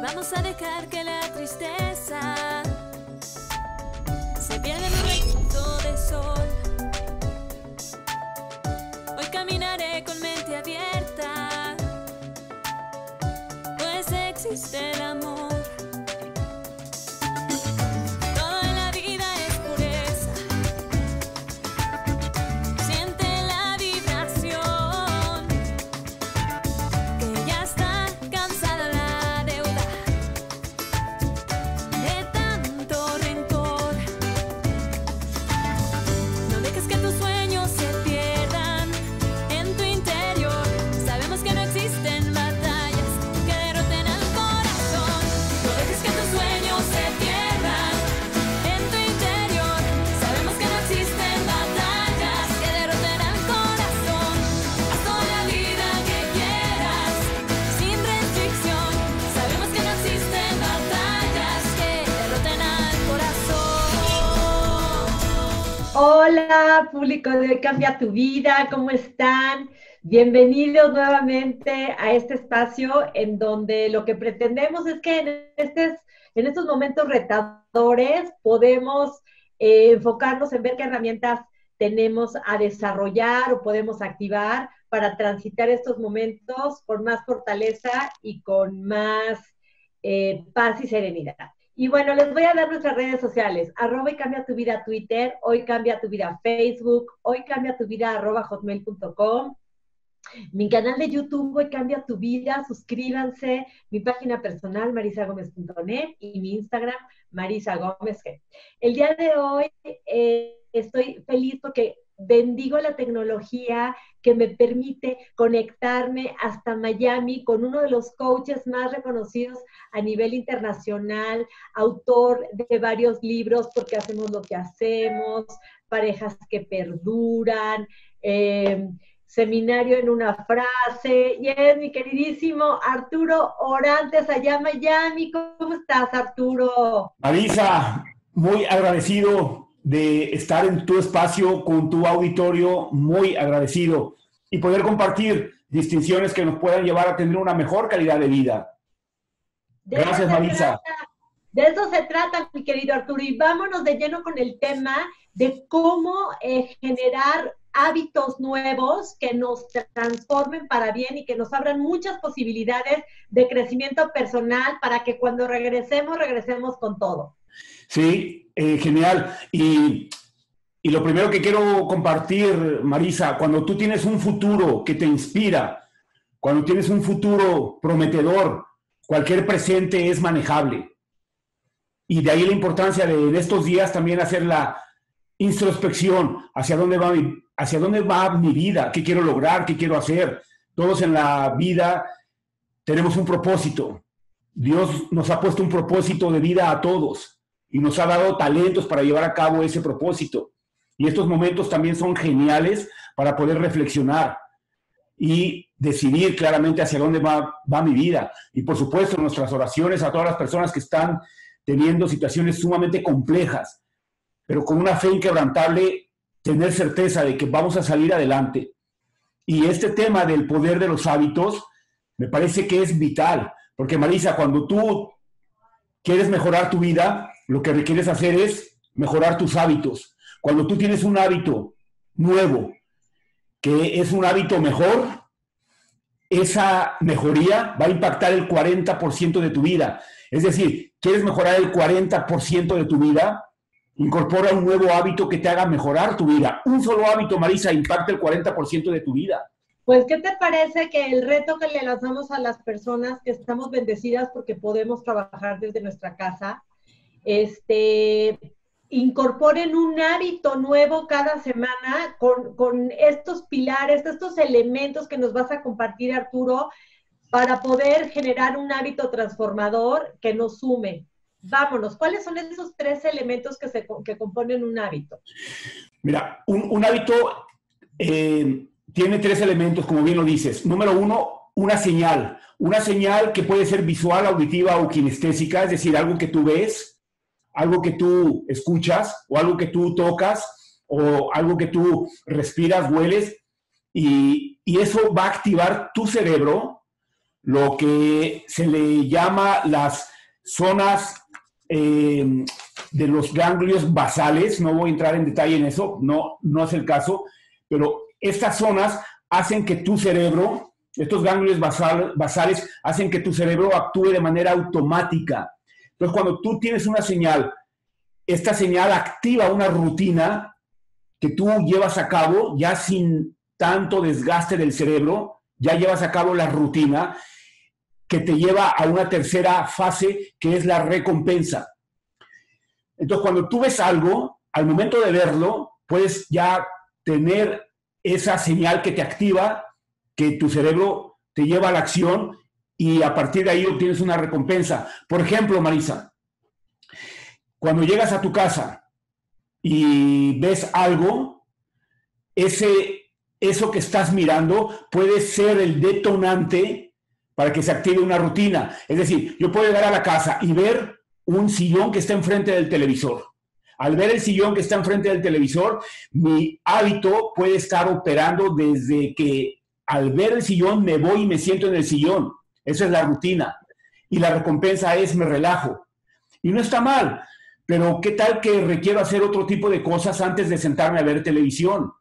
vamos a dejar que la tristeza público de Cambia tu Vida, ¿cómo están? Bienvenidos nuevamente a este espacio en donde lo que pretendemos es que en estos momentos retadores podemos eh, enfocarnos en ver qué herramientas tenemos a desarrollar o podemos activar para transitar estos momentos con más fortaleza y con más eh, paz y serenidad. Y bueno, les voy a dar nuestras redes sociales. Arroba y cambia tu vida Twitter, hoy cambia tu vida Facebook, hoy cambia tu vida arroba hotmail.com. Mi canal de YouTube, hoy cambia tu vida, suscríbanse. Mi página personal, marisagomez.net y mi Instagram, Marisa Gómez. G. El día de hoy eh, estoy feliz porque bendigo la tecnología que me permite conectarme hasta Miami con uno de los coaches más reconocidos a nivel internacional, autor de varios libros, porque hacemos lo que hacemos, parejas que perduran, eh, seminario en una frase, y es mi queridísimo Arturo Orantes allá en Miami. ¿Cómo estás, Arturo? Marisa, muy agradecido de estar en tu espacio con tu auditorio, muy agradecido y poder compartir distinciones que nos puedan llevar a tener una mejor calidad de vida. De Gracias, Marisa. trata, De eso se trata, mi querido Arturo. Y vámonos de lleno con el tema de cómo eh, generar hábitos nuevos que nos transformen para bien y que nos abran muchas posibilidades de crecimiento personal para que cuando regresemos, regresemos con todo. Sí, eh, genial. Y, y lo primero que quiero compartir, Marisa, cuando tú tienes un futuro que te inspira, cuando tienes un futuro prometedor, cualquier presente es manejable. Y de ahí la importancia de estos días también hacer la introspección hacia dónde va mi, hacia dónde va mi vida, qué quiero lograr, qué quiero hacer. Todos en la vida tenemos un propósito. Dios nos ha puesto un propósito de vida a todos y nos ha dado talentos para llevar a cabo ese propósito. Y estos momentos también son geniales para poder reflexionar y decidir claramente hacia dónde va, va mi vida. Y por supuesto, nuestras oraciones a todas las personas que están teniendo situaciones sumamente complejas, pero con una fe inquebrantable, tener certeza de que vamos a salir adelante. Y este tema del poder de los hábitos me parece que es vital, porque Marisa, cuando tú quieres mejorar tu vida, lo que requieres hacer es mejorar tus hábitos. Cuando tú tienes un hábito nuevo, que es un hábito mejor, esa mejoría va a impactar el 40% de tu vida. Es decir, quieres mejorar el 40% de tu vida, incorpora un nuevo hábito que te haga mejorar tu vida. Un solo hábito, Marisa, impacta el 40% de tu vida. Pues, ¿qué te parece que el reto que le lanzamos a las personas que estamos bendecidas porque podemos trabajar desde nuestra casa, este, incorporen un hábito nuevo cada semana con, con estos pilares, estos elementos que nos vas a compartir, Arturo, para poder generar un hábito transformador que nos sume. Vámonos, ¿cuáles son esos tres elementos que, se, que componen un hábito? Mira, un, un hábito eh, tiene tres elementos, como bien lo dices. Número uno, una señal. Una señal que puede ser visual, auditiva o kinestésica, es decir, algo que tú ves, algo que tú escuchas o algo que tú tocas o algo que tú respiras, hueles y, y eso va a activar tu cerebro lo que se le llama las zonas eh, de los ganglios basales. No voy a entrar en detalle en eso, no, no es el caso, pero estas zonas hacen que tu cerebro, estos ganglios basales, hacen que tu cerebro actúe de manera automática. Entonces, cuando tú tienes una señal, esta señal activa una rutina que tú llevas a cabo ya sin tanto desgaste del cerebro, ya llevas a cabo la rutina que te lleva a una tercera fase que es la recompensa. Entonces, cuando tú ves algo, al momento de verlo, puedes ya tener esa señal que te activa, que tu cerebro te lleva a la acción y a partir de ahí obtienes una recompensa. Por ejemplo, Marisa, cuando llegas a tu casa y ves algo, ese, eso que estás mirando puede ser el detonante para que se active una rutina. Es decir, yo puedo llegar a la casa y ver un sillón que está enfrente del televisor. Al ver el sillón que está enfrente del televisor, mi hábito puede estar operando desde que al ver el sillón me voy y me siento en el sillón. Esa es la rutina. Y la recompensa es me relajo. Y no está mal, pero ¿qué tal que requiero hacer otro tipo de cosas antes de sentarme a ver televisión?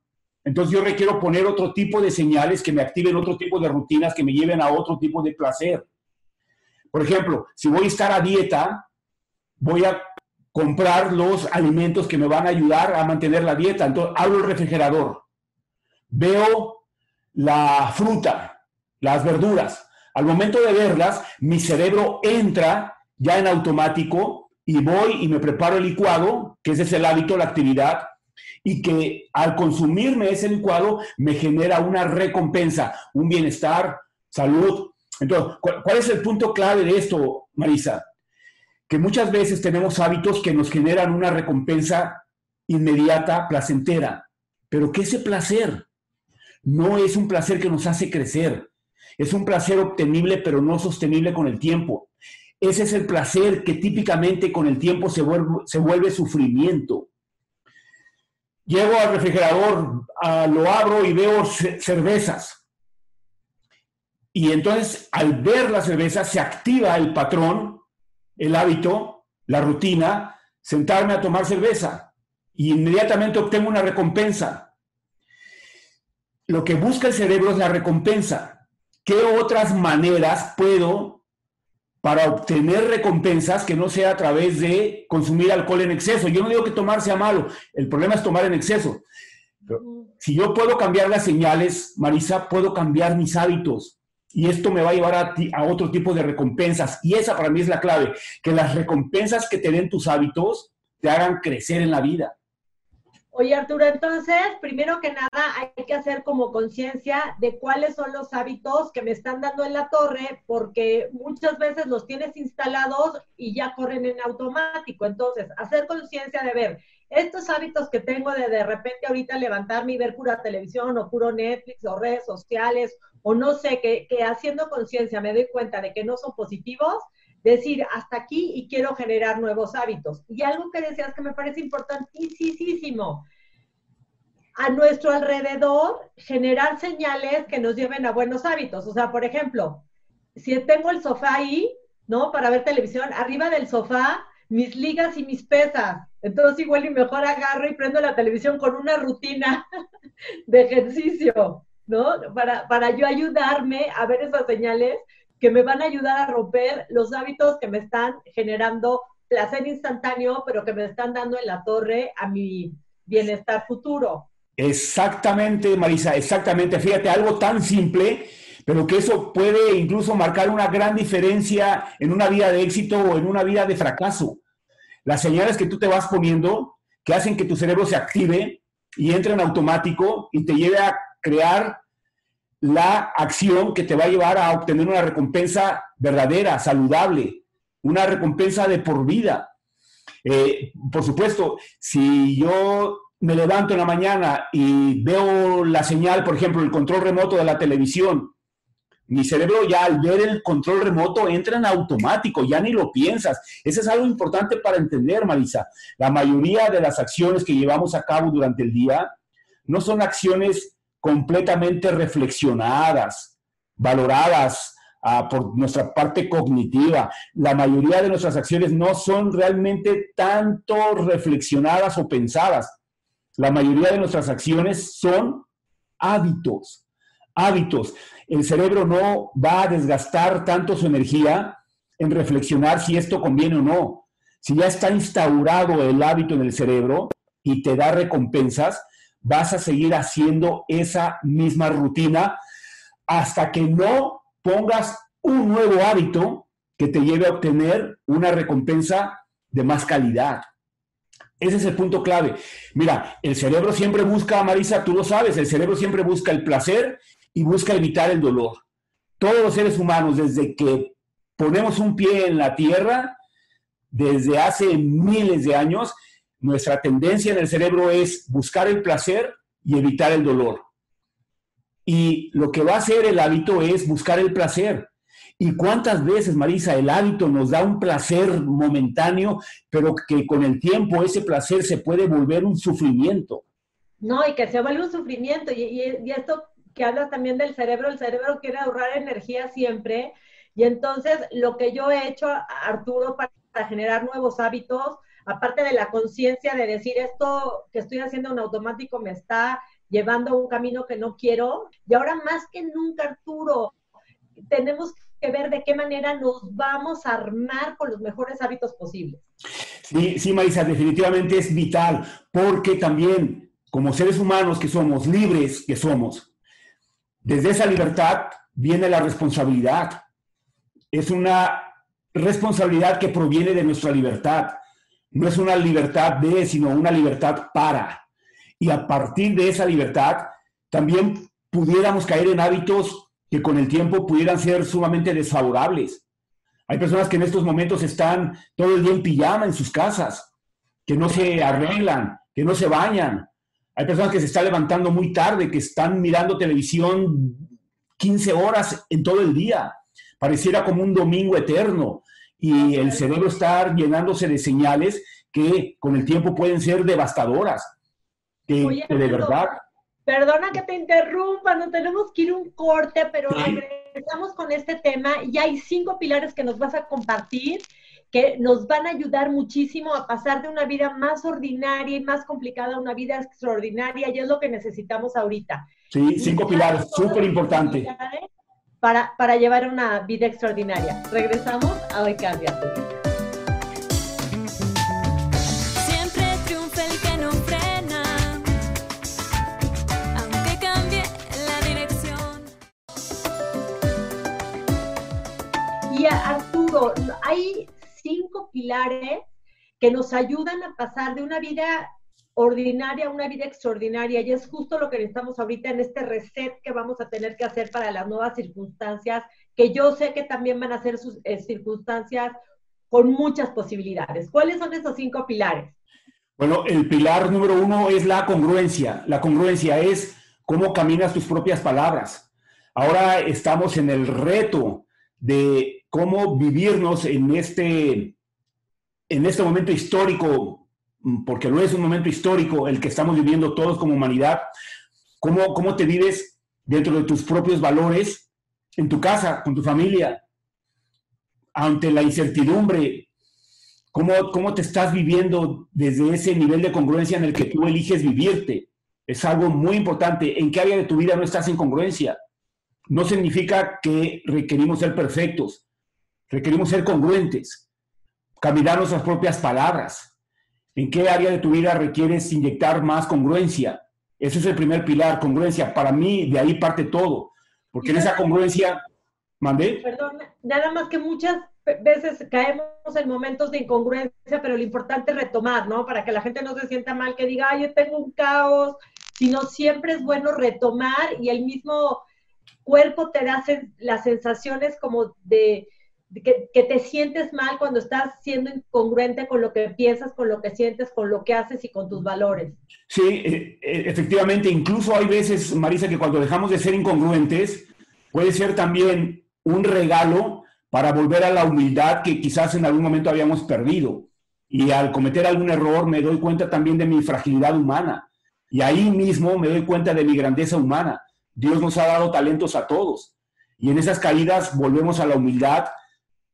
Entonces yo requiero poner otro tipo de señales que me activen otro tipo de rutinas que me lleven a otro tipo de placer. Por ejemplo, si voy a estar a dieta, voy a comprar los alimentos que me van a ayudar a mantener la dieta. Entonces abro el refrigerador, veo la fruta, las verduras, al momento de verlas, mi cerebro entra ya en automático y voy y me preparo el licuado, que ese es el hábito, la actividad, y que al consumirme ese licuado me genera una recompensa, un bienestar, salud. Entonces, ¿cuál es el punto clave de esto, Marisa? Que muchas veces tenemos hábitos que nos generan una recompensa inmediata, placentera, pero que ese placer no es un placer que nos hace crecer, es un placer obtenible, pero no sostenible con el tiempo. Ese es el placer que típicamente con el tiempo se vuelve, sufrimiento. Llego al refrigerador, lo abro y veo cervezas. Y entonces al ver la cerveza se activa el patrón, el hábito, la rutina, sentarme a tomar cerveza. Y inmediatamente obtengo una recompensa. Lo que busca el cerebro es la recompensa. ¿Qué otras maneras puedo para obtener recompensas que no sea a través de consumir alcohol en exceso? Yo no digo que tomar sea malo, el problema es tomar en exceso. si yo puedo cambiar las señales, Marisa, puedo cambiar mis hábitos. Y esto me va a llevar a, a otro tipo de recompensas. Y esa para mí es la clave, que las recompensas que te den tus hábitos te hagan crecer en la vida. Oye, Arturo, entonces, primero que nada, hay que hacer como conciencia de cuáles son los hábitos que me están dando en la torre, porque muchas veces los tienes instalados y ya corren en automático. Entonces, hacer conciencia de ver estos hábitos que tengo de de repente ahorita levantarme y ver pura televisión o puro Netflix o redes sociales o no sé, que, que haciendo conciencia me doy cuenta de que no son positivos, decir hasta aquí y quiero generar nuevos hábitos. Y algo que decías que me parece importantísimo, a nuestro alrededor generar señales que nos lleven a buenos hábitos. O sea, por ejemplo, si tengo el sofá ahí, ¿no? Para ver televisión, arriba del sofá, mis ligas y mis pesas. Entonces igual y mejor agarro y prendo la televisión con una rutina de ejercicio, ¿no? Para, para yo ayudarme a ver esas señales que me van a ayudar a romper los hábitos que me están generando placer instantáneo, pero que me están dando en la torre a mi bienestar futuro. Exactamente, Marisa, exactamente. Fíjate, algo tan simple, pero que eso puede incluso marcar una gran diferencia en una vida de éxito o en una vida de fracaso. Las señales que tú te vas poniendo, que hacen que tu cerebro se active y entre en automático y te lleve a crear la acción que te va a llevar a obtener una recompensa verdadera, saludable, una recompensa de por vida. Eh, por supuesto, si yo me levanto en la mañana y veo la señal, por ejemplo, el control remoto de la televisión, mi cerebro ya al ver el control remoto entra en automático, ya ni lo piensas. Eso es algo importante para entender, Marisa. La mayoría de las acciones que llevamos a cabo durante el día no son acciones completamente reflexionadas, valoradas ah, por nuestra parte cognitiva. La mayoría de nuestras acciones no son realmente tanto reflexionadas o pensadas. La mayoría de nuestras acciones son hábitos, hábitos. El cerebro no va a desgastar tanto su energía en reflexionar si esto conviene o no. Si ya está instaurado el hábito en el cerebro y te da recompensas, vas a seguir haciendo esa misma rutina hasta que no pongas un nuevo hábito que te lleve a obtener una recompensa de más calidad. Ese es el punto clave. Mira, el cerebro siempre busca, Marisa, tú lo sabes, el cerebro siempre busca el placer y busca evitar el dolor. Todos los seres humanos, desde que ponemos un pie en la tierra, desde hace miles de años, nuestra tendencia en el cerebro es buscar el placer y evitar el dolor. Y lo que va a hacer el hábito es buscar el placer. ¿Y cuántas veces, Marisa, el hábito nos da un placer momentáneo, pero que con el tiempo ese placer se puede volver un sufrimiento? No, y que se vuelve un sufrimiento. Y, esto que hablas también del cerebro, el cerebro quiere ahorrar energía siempre. Y entonces lo que yo he hecho, Arturo, para, generar nuevos hábitos, aparte de la conciencia de decir esto que estoy haciendo en automático me está llevando a un camino que no quiero. Y ahora más que nunca, Arturo, tenemos que ver de qué manera nos vamos a armar con los mejores hábitos posibles. Sí, sí, Marisa, definitivamente es vital, porque también como seres humanos que somos, libres que somos, desde esa libertad viene la responsabilidad. Es una responsabilidad que proviene de nuestra libertad. No es una libertad de, sino una libertad para. Y a partir de esa libertad, también pudiéramos caer en hábitos que con el tiempo pudieran ser sumamente desfavorables. Hay personas que en estos momentos están todo el día en pijama en sus casas, que no se arreglan, que no se bañan. Hay personas que se están levantando muy tarde, que están mirando televisión 15 horas en todo el día. Pareciera como un domingo eterno. Y el cerebro está llenándose de señales que con el tiempo pueden ser devastadoras. Que, de verdad Perdona que te interrumpa, no tenemos que ir un corte, pero regresamos con este tema y hay cinco pilares que nos vas a compartir que nos van a ayudar muchísimo a pasar de una vida más ordinaria y más complicada a una vida extraordinaria y es lo que necesitamos ahorita. Sí, cinco pilares, súper importante. Para, para llevar una vida extraordinaria. Regresamos a Hoy Cambia tu Vida. Arturo, hay cinco pilares que nos ayudan a pasar de una vida ordinaria una vida extraordinaria y es justo lo que necesitamos ahorita en este reset que vamos a tener que hacer para las nuevas circunstancias, que yo sé que también van a ser sus eh, circunstancias con muchas posibilidades. ¿Cuáles son esos cinco pilares? Bueno, el pilar número uno es la congruencia. La congruencia es cómo caminas tus propias palabras. Ahora estamos en el reto de cómo vivirnos en este, en este momento histórico, porque no es un momento histórico el que estamos viviendo todos como humanidad, cómo, cómo te vives dentro de tus propios valores, en tu casa, con tu familia, ante la incertidumbre, cómo, cómo te estás viviendo desde ese nivel de congruencia en el que tú eliges vivirte. Es algo muy importante. ¿En qué área de tu vida no estás en congruencia? No significa que requerimos ser perfectos, Requerimos ser congruentes, caminar nuestras propias palabras. ¿En qué área de tu vida requieres inyectar más congruencia? Ese es el primer pilar, congruencia. Para mí, de ahí parte todo. Porque en esa congruencia, mandé. Perdón, nada más que muchas veces caemos en momentos de incongruencia, pero lo importante es retomar, ¿no? Para que la gente no se sienta mal, que diga, ay, yo tengo un caos, sino siempre es bueno retomar y el mismo cuerpo te da las sensaciones como de, que, te sientes mal cuando estás siendo incongruente con lo que piensas, con lo que sientes, con lo que haces y con tus valores. Sí, e, e, efectivamente, incluso hay veces, Marisa, que cuando dejamos de ser incongruentes, puede ser también un regalo para volver a la humildad que quizás en algún momento habíamos perdido. Y al cometer algún error me doy cuenta también de mi fragilidad humana. Y ahí mismo me doy cuenta de mi grandeza humana. Dios nos ha dado talentos a todos Y en esas caídas volvemos a la humildad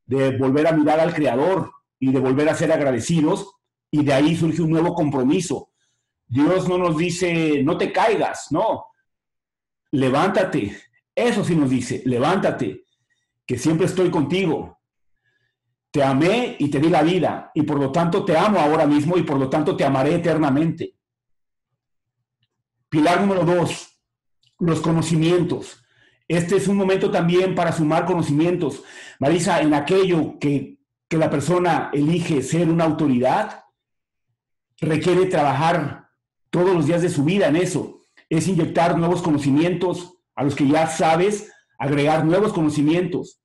de volver a mirar al Creador y de volver a ser agradecidos y de ahí surge un nuevo compromiso. Dios no nos dice, no te caigas, no, levántate. Eso sí nos dice, levántate, que siempre estoy contigo. Te amé y te di la vida y por lo tanto te amo ahora mismo y por lo tanto te amaré eternamente. Pilar número dos, los conocimientos. Este es un momento también para sumar conocimientos. Marisa, en aquello que, que la persona elige ser una autoridad, requiere trabajar todos los días de su vida en eso. Es inyectar nuevos conocimientos a los que ya sabes, agregar nuevos conocimientos.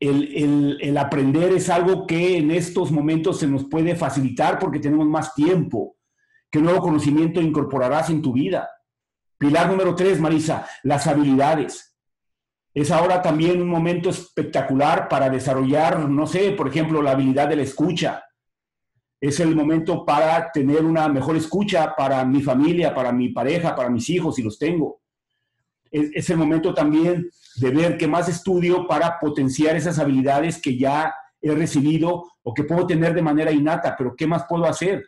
El, el, el, aprender es algo que en estos momentos se nos puede facilitar porque tenemos más tiempo. ¿Qué nuevo conocimiento incorporarás en tu vida? Pilar número tres, Marisa, las habilidades. Es ahora también un momento espectacular para desarrollar, no sé, por ejemplo, la habilidad de la escucha. Es el momento para tener una mejor escucha para mi familia, para mi pareja, para mis hijos, si los tengo. Es, el momento también de ver qué más estudio para potenciar esas habilidades que ya he recibido o que puedo tener de manera innata, pero ¿qué más puedo hacer?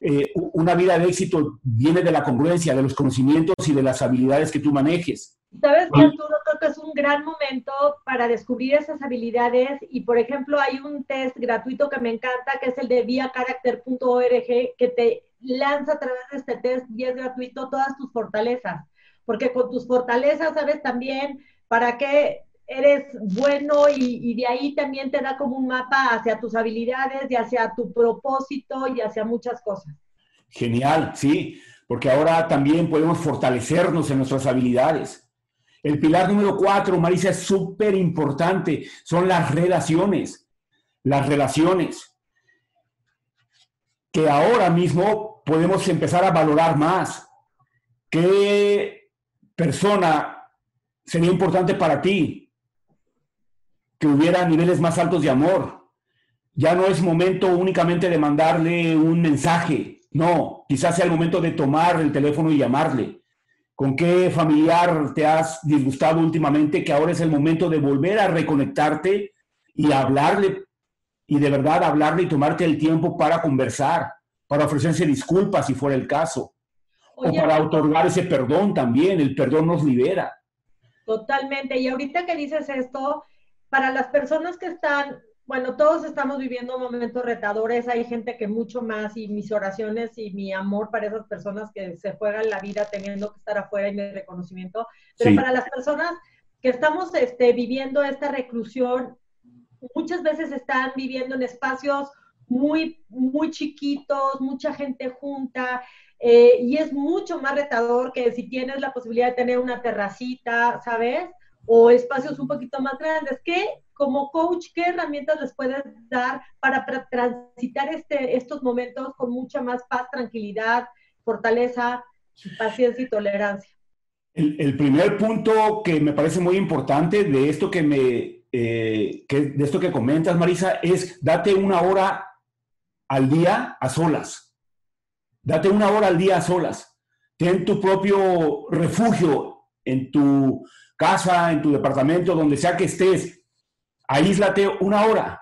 Eh, una vida de éxito viene de la congruencia, de los conocimientos y de las habilidades que tú manejes. Sabes que Arturo, creo que es un gran momento para descubrir esas habilidades y, por ejemplo, hay un test gratuito que me encanta, que es el de viacharacter.org, que te lanza a través de este test y es gratuito todas tus fortalezas, porque con tus fortalezas sabes también para qué eres bueno y, de ahí también te da como un mapa hacia tus habilidades y hacia tu propósito y hacia muchas cosas. Genial, sí, porque ahora también podemos fortalecernos en nuestras habilidades. El pilar número cuatro, Marisa, es súper importante, son las relaciones. Las relaciones. Que ahora mismo podemos empezar a valorar más. ¿Qué persona sería importante para ti? Que hubiera niveles más altos de amor. Ya no es momento únicamente de mandarle un mensaje, no, quizás sea el momento de tomar el teléfono y llamarle. ¿Con qué familiar te has disgustado últimamente que ahora es el momento de volver a reconectarte y hablarle y de verdad hablarle y tomarte el tiempo para conversar, para ofrecerse disculpas si fuera el caso, Oye, o para otorgar ese perdón también, el perdón nos libera. Totalmente, y ahorita que dices esto, para las personas que están, bueno, todos estamos viviendo momentos retadores, hay gente que mucho más y mis oraciones y mi amor para esas personas que se juegan la vida teniendo que estar afuera y mi reconocimiento, pero sí. para las personas que estamos este, viviendo esta reclusión, muchas veces están viviendo en espacios muy, muy chiquitos, mucha gente junta, eh, y es mucho más retador que si tienes la posibilidad de tener una terracita, ¿sabes? O espacios un poquito más grandes. ¿Qué, como coach, qué herramientas les puedes dar para, transitar este, estos momentos con mucha más paz, tranquilidad, fortaleza, paciencia y tolerancia? El, el primer punto que me parece muy importante de esto que me, eh, que, de esto que comentas, Marisa, es date una hora al día a solas. Date una hora al día a solas. Ten tu propio refugio en tu casa, en tu departamento, donde sea que estés, aíslate una hora.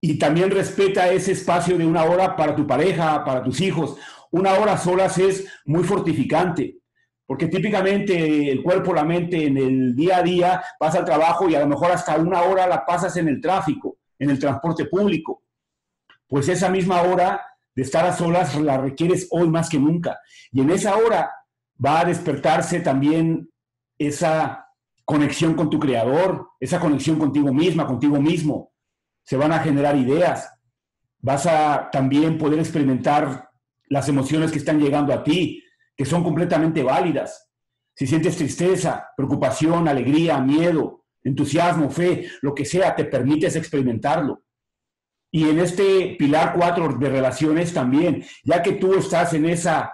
Y también respeta ese espacio de una hora para tu pareja, para tus hijos. Una hora solas es muy fortificante, porque típicamente el cuerpo, la mente en el día a día pasa al trabajo y a lo mejor hasta una hora la pasas en el tráfico, en el transporte público. Pues esa misma hora de estar a solas la requieres hoy más que nunca. Y en esa hora va a despertarse también esa conexión con tu creador, esa conexión contigo misma, contigo mismo. Se van a generar ideas. Vas a también poder experimentar las emociones que están llegando a ti, que son completamente válidas. Si sientes tristeza, preocupación, alegría, miedo, entusiasmo, fe, lo que sea, te permites experimentarlo. Y en este pilar cuatro de relaciones también, ya que tú estás en esa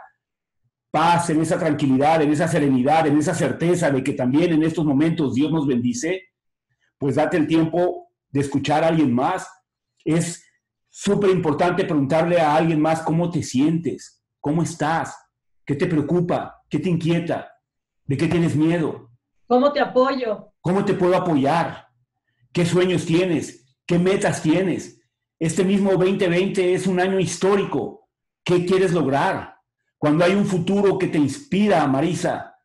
paz, en esa tranquilidad, en esa serenidad, en esa certeza de que también en estos momentos Dios nos bendice, pues date el tiempo de escuchar a alguien más. Es súper importante preguntarle a alguien más cómo te sientes, cómo estás, qué te preocupa, qué te inquieta, de qué tienes miedo. ¿Cómo te apoyo? ¿Cómo te puedo apoyar? ¿Qué sueños tienes? ¿Qué metas tienes? Este mismo 2020 es un año histórico. ¿Qué quieres lograr? Cuando hay un futuro que te inspira, Marisa,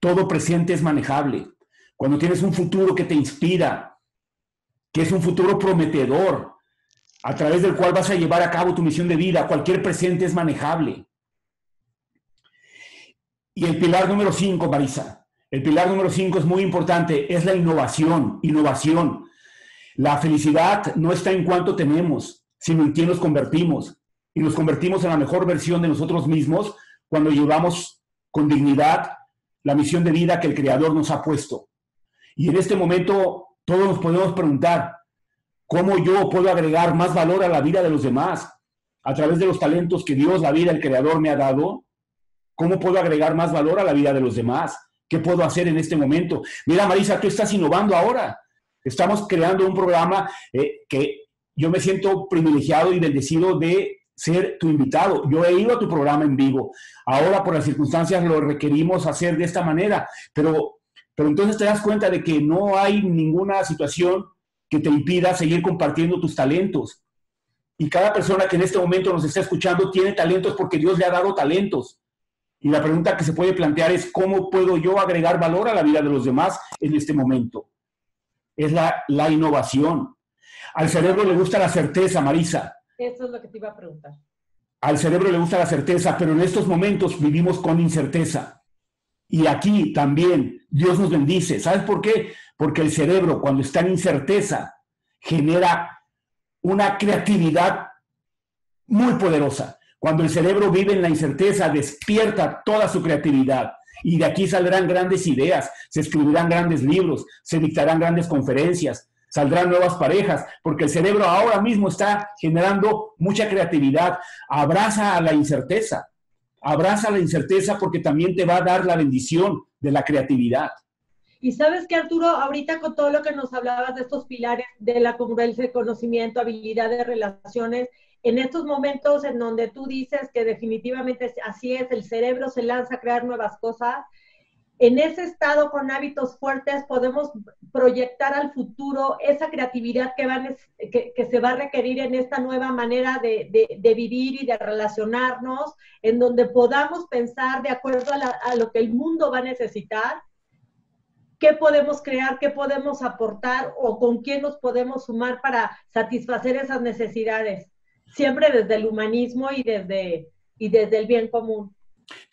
todo presente es manejable. Cuando tienes un futuro que te inspira, que es un futuro prometedor, a través del cual vas a llevar a cabo tu misión de vida, cualquier presente es manejable. Y el pilar número 5, Marisa, el pilar número 5 es muy importante, es la innovación, innovación. La felicidad no está en cuánto tenemos, sino en quién nos convertimos. Y nos convertimos en la mejor versión de nosotros mismos cuando llevamos con dignidad la misión de vida que el Creador nos ha puesto. Y en este momento todos nos podemos preguntar, ¿cómo yo puedo agregar más valor a la vida de los demás a través de los talentos que Dios, la vida, el Creador me ha dado? ¿Cómo puedo agregar más valor a la vida de los demás? ¿Qué puedo hacer en este momento? Mira, Marisa, tú estás innovando ahora. Estamos creando un programa eh, que yo me siento privilegiado y bendecido de ser tu invitado. Yo he ido a tu programa en vivo. Ahora, por las circunstancias, lo requerimos hacer de esta manera. Pero, pero entonces te das cuenta de que no hay ninguna situación que te impida seguir compartiendo tus talentos. Y cada persona que en este momento nos está escuchando tiene talentos porque Dios le ha dado talentos. Y la pregunta que se puede plantear es, ¿cómo puedo yo agregar valor a la vida de los demás en este momento? Es la, la innovación. Al cerebro le gusta la certeza, Marisa. Eso es lo que te iba a preguntar. Al cerebro le gusta la certeza, pero en estos momentos vivimos con incerteza. Y aquí también Dios nos bendice. ¿Sabes por qué? Porque el cerebro, cuando está en incerteza, genera una creatividad muy poderosa. Cuando el cerebro vive en la incerteza, despierta toda su creatividad. Y de aquí saldrán grandes ideas, se escribirán grandes libros, se dictarán grandes conferencias, saldrán nuevas parejas, porque el cerebro ahora mismo está generando mucha creatividad. Abraza a la incerteza, abraza la incerteza porque también te va a dar la bendición de la creatividad. Y sabes que Arturo, ahorita con todo lo que nos hablabas de estos pilares de la congruencia de conocimiento, habilidades, relaciones, en estos momentos en donde tú dices que definitivamente así es, el cerebro se lanza a crear nuevas cosas, en ese estado con hábitos fuertes podemos proyectar al futuro esa creatividad que, van, que, se va a requerir en esta nueva manera de, de, vivir y de relacionarnos, en donde podamos pensar de acuerdo a, a lo que el mundo va a necesitar, qué podemos crear, qué podemos aportar o con quién nos podemos sumar para satisfacer esas necesidades, siempre desde el humanismo y desde, y desde el bien común.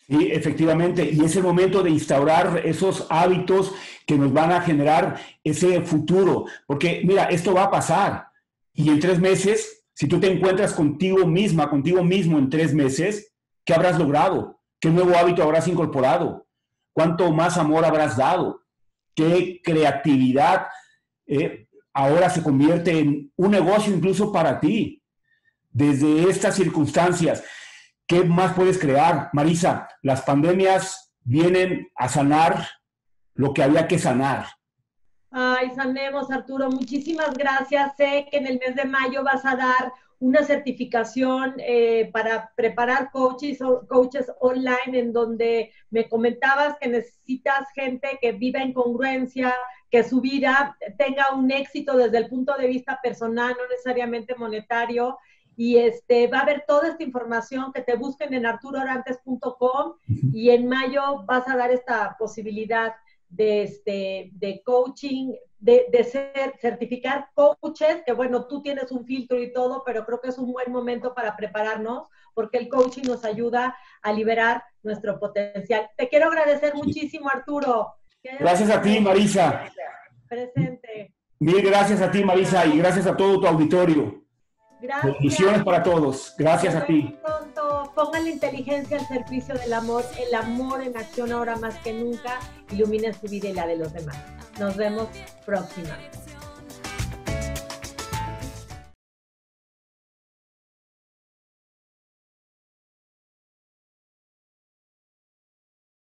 Sí, efectivamente, y es el momento de instaurar esos hábitos que nos van a generar ese futuro, porque mira, esto va a pasar y en tres meses, si tú te encuentras contigo misma, contigo mismo en tres meses, ¿qué habrás logrado? ¿Qué nuevo hábito habrás incorporado? ¿Cuánto más amor habrás dado? ¿Qué creatividad eh, ahora se convierte en un negocio incluso para ti? Desde estas circunstancias. ¿Qué más puedes crear? Marisa, las pandemias vienen a sanar lo que había que sanar. Ay, sanemos, Arturo. Muchísimas gracias. Sé que en el mes de mayo vas a dar una certificación eh, para preparar coaches, coaches online en donde me comentabas que necesitas gente que viva en congruencia, que su vida tenga un éxito desde el punto de vista personal, no necesariamente monetario y este, va a haber toda esta información que te busquen en arturoorantes.com y en mayo vas a dar esta posibilidad de, este, de coaching, de, de, ser, certificar coaches, que bueno, tú tienes un filtro y todo, pero creo que es un buen momento para prepararnos porque el coaching nos ayuda a liberar nuestro potencial. Te quiero agradecer muchísimo, Arturo. Gracias a ti, Marisa. Presente. Mil gracias a ti, Marisa, y gracias a todo tu auditorio. Gracias. Bendiciones para todos. Gracias a ti. Pronto, pongan la inteligencia al servicio del amor, el amor en acción ahora más que nunca, ilumina su vida y la de los demás. Nos vemos próxima.